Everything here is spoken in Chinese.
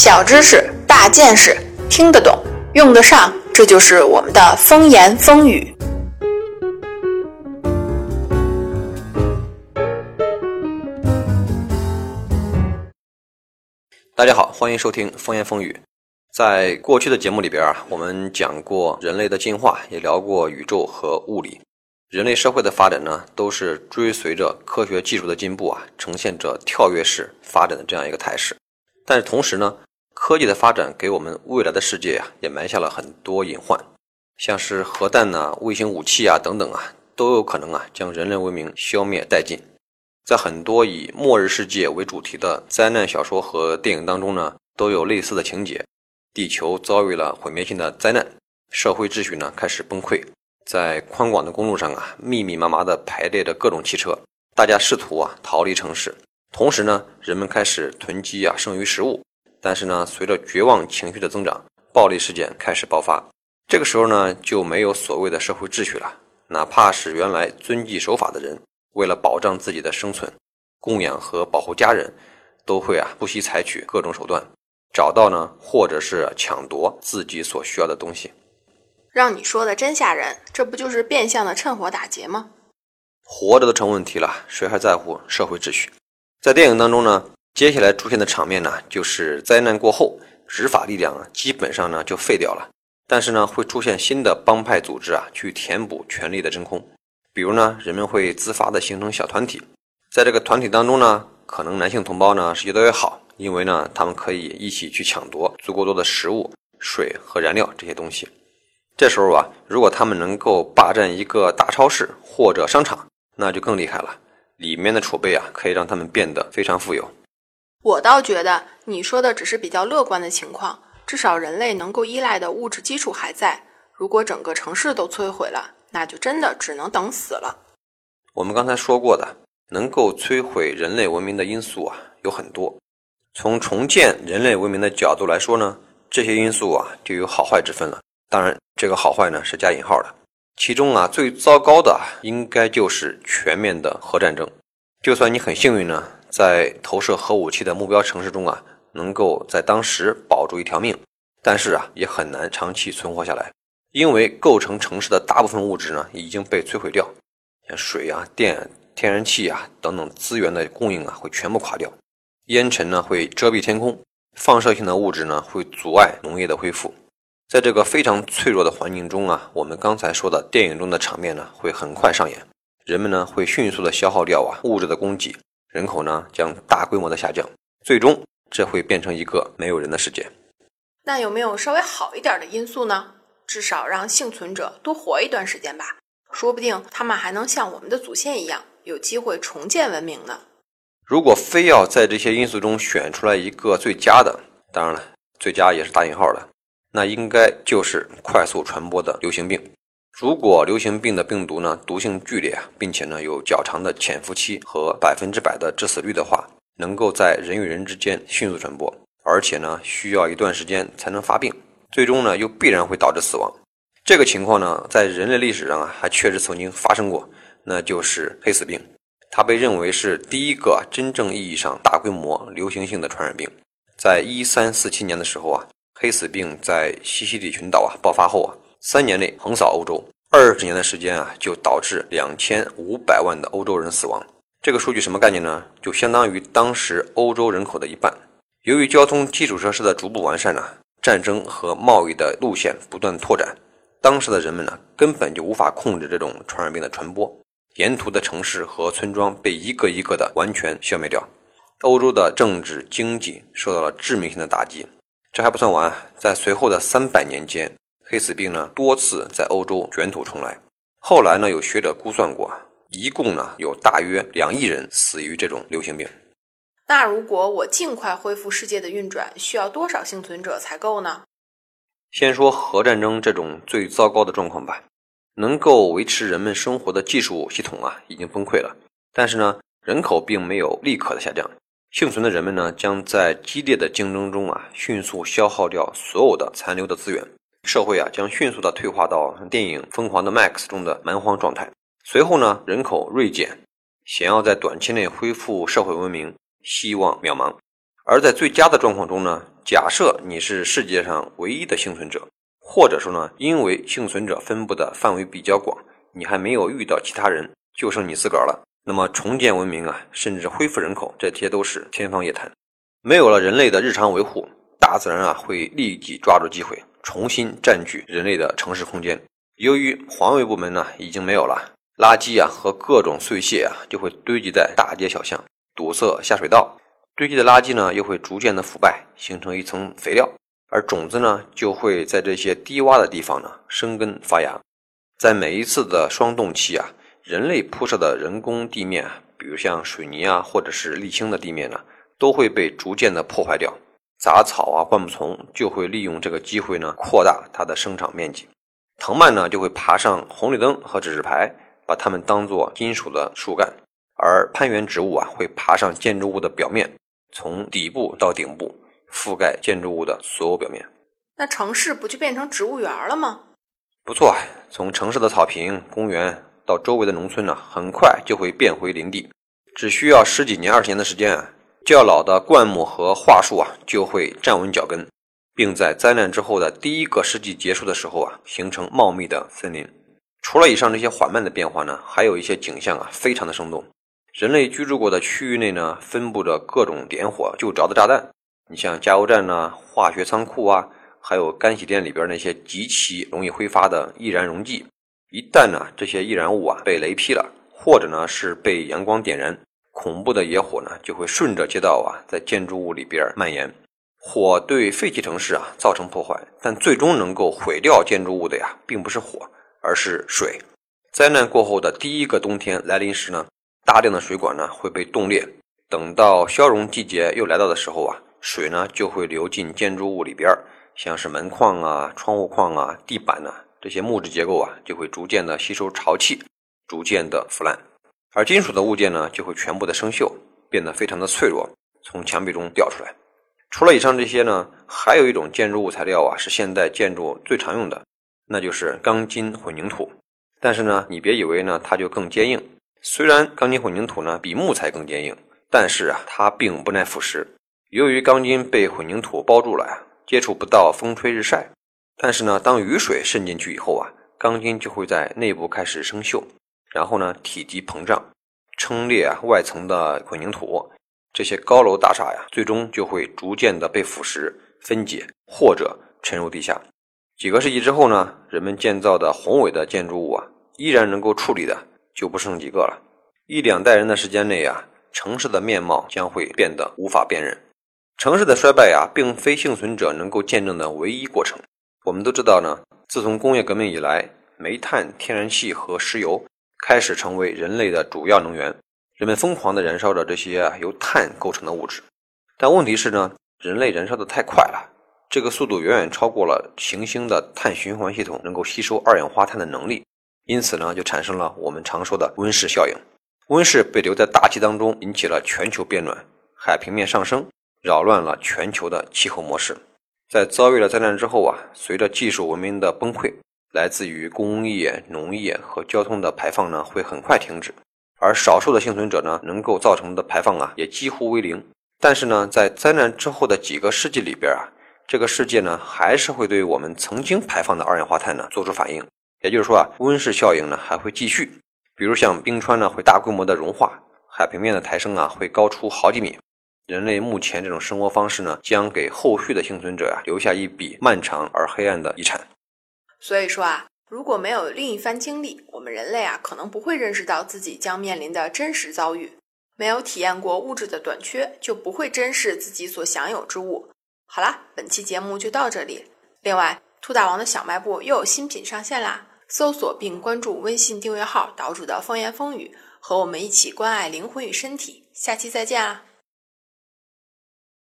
小知识、大见识，听得懂，用得上，这就是我们的风言风语。大家好，欢迎收听风言风语。在过去的节目里边啊，我们讲过人类的进化，也聊过宇宙和物理。人类社会的发展呢，都是追随着科学技术的进步啊，呈现着跳跃式发展的这样一个态势。但是同时呢，科技的发展给我们未来的世界啊，也埋下了很多隐患，像是核弹呐、卫星武器啊等等啊，都有可能啊将人类文明消灭殆尽。在很多以末日世界为主题的灾难小说和电影当中呢，都有类似的情节：地球遭遇了毁灭性的灾难，社会秩序呢开始崩溃，在宽广的公路上啊，密密麻麻的排列着各种汽车，大家试图啊逃离城市。同时呢，人们开始囤积啊剩余食物，但是呢，随着绝望情绪的增长，暴力事件开始爆发。这个时候呢，就没有所谓的社会秩序了。哪怕是原来遵纪守法的人，为了保障自己的生存、供养和保护家人，都会啊不惜采取各种手段，找到呢，或者是抢夺自己所需要的东西。让你说的真吓人，这不就是变相的趁火打劫吗？活着都成问题了，谁还在乎社会秩序？在电影当中呢，接下来出现的场面呢，就是灾难过后，执法力量啊，基本上呢就废掉了。但是呢，会出现新的帮派组织啊，去填补权力的真空。比如呢，人们会自发的形成小团体，在这个团体当中呢，可能男性同胞呢是越多越好，因为呢，他们可以一起去抢夺足够多的食物、水和燃料这些东西。这时候啊，如果他们能够霸占一个大超市或者商场，那就更厉害了。里面的储备啊，可以让他们变得非常富有。我倒觉得你说的只是比较乐观的情况，至少人类能够依赖的物质基础还在。如果整个城市都摧毁了，那就真的只能等死了。我们刚才说过的，能够摧毁人类文明的因素啊有很多。从重建人类文明的角度来说呢，这些因素啊就有好坏之分了。当然，这个好坏呢是加引号的。其中啊，最糟糕的应该就是全面的核战争。就算你很幸运呢，在投射核武器的目标城市中啊，能够在当时保住一条命，但是啊，也很难长期存活下来，因为构成城市的大部分物质呢已经被摧毁掉，像水啊、电、天然气啊等等资源的供应啊会全部垮掉，烟尘呢会遮蔽天空，放射性的物质呢会阻碍农业的恢复。在这个非常脆弱的环境中啊，我们刚才说的电影中的场面呢，会很快上演。人们呢会迅速的消耗掉啊物质的供给，人口呢将大规模的下降，最终这会变成一个没有人的世界。那有没有稍微好一点的因素呢？至少让幸存者多活一段时间吧，说不定他们还能像我们的祖先一样，有机会重建文明呢。如果非要在这些因素中选出来一个最佳的，当然了，最佳也是打引号的。那应该就是快速传播的流行病。如果流行病的病毒呢毒性剧烈，并且呢有较长的潜伏期和百分之百的致死率的话，能够在人与人之间迅速传播，而且呢需要一段时间才能发病，最终呢又必然会导致死亡。这个情况呢在人类历史上啊还确实曾经发生过，那就是黑死病。它被认为是第一个真正意义上大规模流行性的传染病。在一三四七年的时候啊。黑死病在西西里群岛啊爆发后啊，三年内横扫欧洲，二十年的时间啊，就导致两千五百万的欧洲人死亡。这个数据什么概念呢？就相当于当时欧洲人口的一半。由于交通基础设施的逐步完善呢，战争和贸易的路线不断拓展，当时的人们呢根本就无法控制这种传染病的传播，沿途的城市和村庄被一个一个的完全消灭掉，欧洲的政治经济受到了致命性的打击。这还不算完，在随后的三百年间，黑死病呢多次在欧洲卷土重来。后来呢，有学者估算过，一共呢有大约两亿人死于这种流行病。那如果我尽快恢复世界的运转，需要多少幸存者才够呢？先说核战争这种最糟糕的状况吧，能够维持人们生活的技术系统啊已经崩溃了，但是呢，人口并没有立刻的下降。幸存的人们呢，将在激烈的竞争中啊，迅速消耗掉所有的残留的资源，社会啊将迅速的退化到电影《疯狂的 Max》中的蛮荒状态。随后呢，人口锐减，想要在短期内恢复社会文明，希望渺茫。而在最佳的状况中呢，假设你是世界上唯一的幸存者，或者说呢，因为幸存者分布的范围比较广，你还没有遇到其他人，就剩你自个儿了。那么重建文明啊，甚至恢复人口，这些都是天方夜谭。没有了人类的日常维护，大自然啊会立即抓住机会，重新占据人类的城市空间。由于环卫部门呢已经没有了，垃圾啊和各种碎屑啊就会堆积在大街小巷，堵塞下水道。堆积的垃圾呢，又会逐渐的腐败，形成一层肥料，而种子呢，就会在这些低洼的地方呢生根发芽。在每一次的霜冻期啊，人类铺设的人工地面啊，比如像水泥啊，或者是沥青的地面呢，都会被逐渐的破坏掉。杂草啊、灌木丛就会利用这个机会呢，扩大它的生长面积。藤蔓呢，就会爬上红绿灯和指示牌，把它们当做金属的树干。而攀援植物啊，会爬上建筑物的表面。从底部到顶部，覆盖建筑物的所有表面。那城市不就变成植物园了吗？不错，从城市的草坪、公园到周围的农村呢，很快就会变回林地。只需要十几年、二十年的时间啊，较老的灌木和桦树啊就会站稳脚跟，并在灾难之后的第一个世纪结束的时候啊，形成茂密的森林。除了以上这些缓慢的变化呢，还有一些景象啊，非常的生动。人类居住过的区域内呢，分布着各种点火就着的炸弹。你像加油站呢、化学仓库啊，还有干洗店里边那些极其容易挥发的易燃溶剂。一旦呢这些易燃物啊被雷劈了，或者呢是被阳光点燃，恐怖的野火呢就会顺着街道啊在建筑物里边蔓延。火对废弃城市啊造成破坏，但最终能够毁掉建筑物的呀，并不是火，而是水。灾难过后的第一个冬天来临时呢？大量的水管呢会被冻裂，等到消融季节又来到的时候啊，水呢就会流进建筑物里边，像是门框啊、窗户框啊、地板呢这些木质结构啊，就会逐渐的吸收潮气，逐渐的腐烂，而金属的物件呢就会全部的生锈，变得非常的脆弱，从墙壁中掉出来。除了以上这些呢，还有一种建筑物材料啊是现代建筑最常用的，那就是钢筋混凝土。但是呢，你别以为呢它就更坚硬。虽然钢筋混凝土呢比木材更坚硬，但是啊，它并不耐腐蚀。由于钢筋被混凝土包住了呀，接触不到风吹日晒。但是呢，当雨水渗进去以后啊，钢筋就会在内部开始生锈，然后呢，体积膨胀，撑裂啊外层的混凝土。这些高楼大厦呀，最终就会逐渐的被腐蚀、分解或者沉入地下。几个世纪之后呢，人们建造的宏伟的建筑物啊，依然能够处理的。就不剩几个了。一两代人的时间内啊，城市的面貌将会变得无法辨认。城市的衰败啊，并非幸存者能够见证的唯一过程。我们都知道呢，自从工业革命以来，煤炭、天然气和石油开始成为人类的主要能源，人们疯狂地燃烧着这些由碳构成的物质。但问题是呢，人类燃烧的太快了，这个速度远远超过了行星的碳循环系统能够吸收二氧化碳的能力。因此呢，就产生了我们常说的温室效应。温室被留在大气当中，引起了全球变暖，海平面上升，扰乱了全球的气候模式。在遭遇了灾难之后啊，随着技术文明的崩溃，来自于工业、农业和交通的排放呢，会很快停止。而少数的幸存者呢，能够造成的排放啊，也几乎为零。但是呢，在灾难之后的几个世纪里边啊，这个世界呢，还是会对我们曾经排放的二氧化碳呢，做出反应。也就是说啊，温室效应呢还会继续，比如像冰川呢会大规模的融化，海平面的抬升啊会高出好几米。人类目前这种生活方式呢，将给后续的幸存者啊留下一笔漫长而黑暗的遗产。所以说啊，如果没有另一番经历，我们人类啊可能不会认识到自己将面临的真实遭遇。没有体验过物质的短缺，就不会珍视自己所享有之物。好啦，本期节目就到这里。另外，兔大王的小卖部又有新品上线啦！搜索并关注微信订阅号“岛主的风言风语”，和我们一起关爱灵魂与身体。下期再见啊！